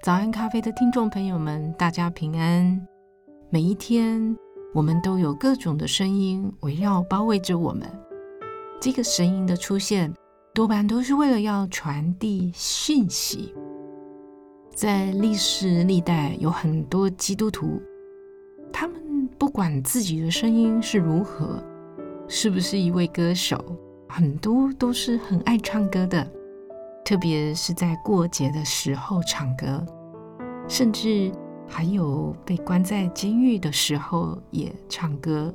早安咖啡的听众朋友们，大家平安。每一天，我们都有各种的声音围绕包围着我们。这个声音的出现，多半都是为了要传递讯息。在历史历代，有很多基督徒，他们。不管自己的声音是如何，是不是一位歌手，很多都是很爱唱歌的，特别是在过节的时候唱歌，甚至还有被关在监狱的时候也唱歌。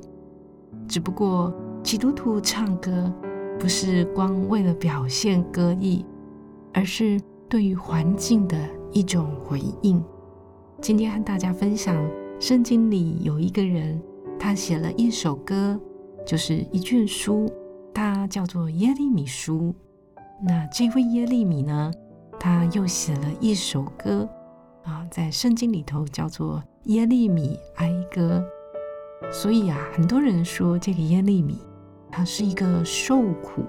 只不过基督徒唱歌不是光为了表现歌艺，而是对于环境的一种回应。今天和大家分享。圣经里有一个人，他写了一首歌，就是一卷书，它叫做耶利米书。那这位耶利米呢，他又写了一首歌啊，在圣经里头叫做耶利米哀歌。所以啊，很多人说这个耶利米，他是一个受苦，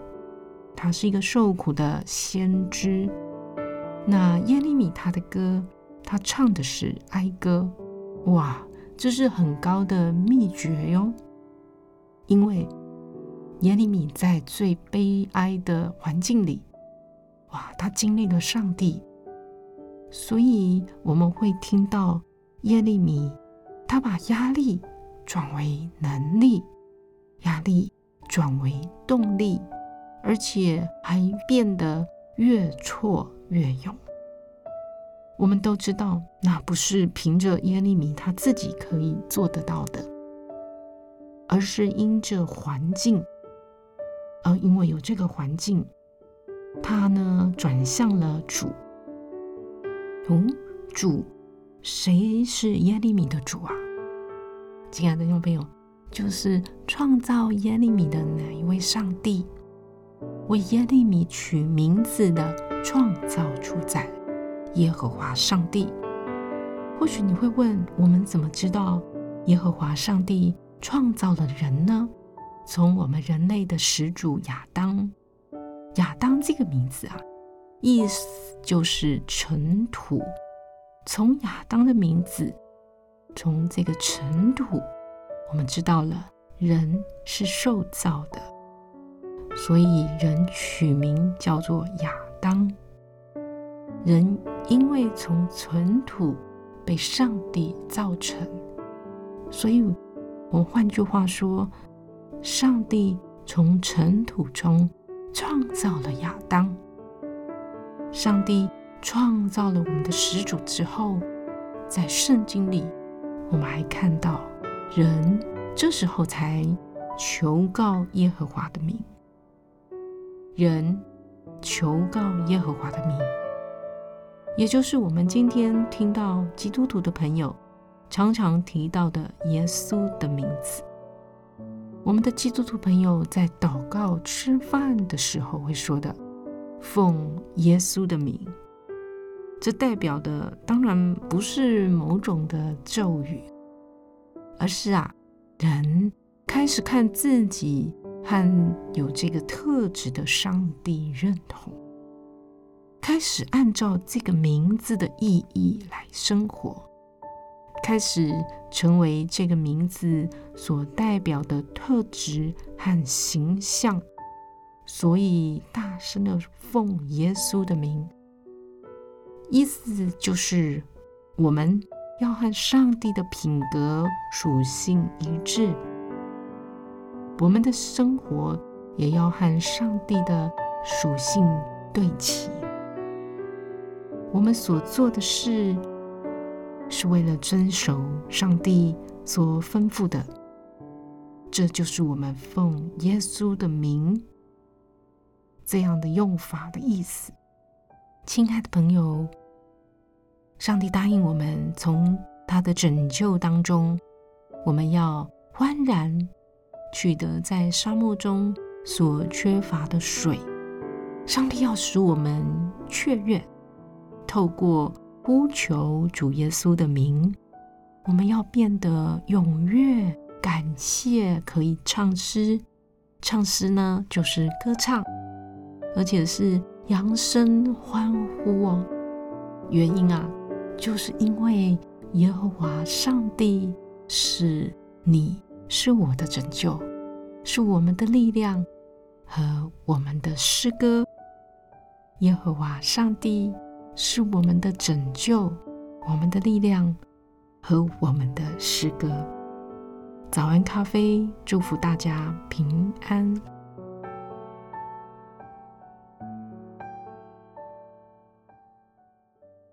他是一个受苦的先知。那耶利米他的歌，他唱的是哀歌。哇，这是很高的秘诀哟！因为耶利米在最悲哀的环境里，哇，他经历了上帝，所以我们会听到耶利米，他把压力转为能力，压力转为动力，而且还变得越挫越勇。我们都知道，那不是凭着耶利米他自己可以做得到的，而是因着环境，而因为有这个环境，他呢转向了主。哦，主，谁是耶利米的主啊？亲爱的听众朋友，就是创造耶利米的那一位上帝，为耶利米取名字的创造主宰。耶和华上帝，或许你会问：我们怎么知道耶和华上帝创造了人呢？从我们人类的始祖亚当，亚当这个名字啊，意思就是尘土。从亚当的名字，从这个尘土，我们知道了人是受造的，所以人取名叫做亚当。人因为从尘土被上帝造成，所以我换句话说，上帝从尘土中创造了亚当。上帝创造了我们的始祖之后，在圣经里，我们还看到人这时候才求告耶和华的名，人求告耶和华的名。也就是我们今天听到基督徒的朋友常常提到的耶稣的名字。我们的基督徒朋友在祷告、吃饭的时候会说的“奉耶稣的名”，这代表的当然不是某种的咒语，而是啊，人开始看自己和有这个特质的上帝认同。开始按照这个名字的意义来生活，开始成为这个名字所代表的特质和形象，所以大声的奉耶稣的名，意思就是我们要和上帝的品格属性一致，我们的生活也要和上帝的属性对齐。我们所做的事，是为了遵守上帝所吩咐的，这就是我们奉耶稣的名，这样的用法的意思。亲爱的朋友，上帝答应我们，从他的拯救当中，我们要欢然取得在沙漠中所缺乏的水。上帝要使我们雀跃，透过呼求主耶稣的名，我们要变得踊跃，感谢，可以唱诗。唱诗呢，就是歌唱，而且是扬声欢呼哦。原因啊，就是因为耶和华上帝是你，是我的拯救，是我们的力量和我们的诗歌。耶和华上帝是我们的拯救，我们的力量和我们的诗歌。早安咖啡，祝福大家平安。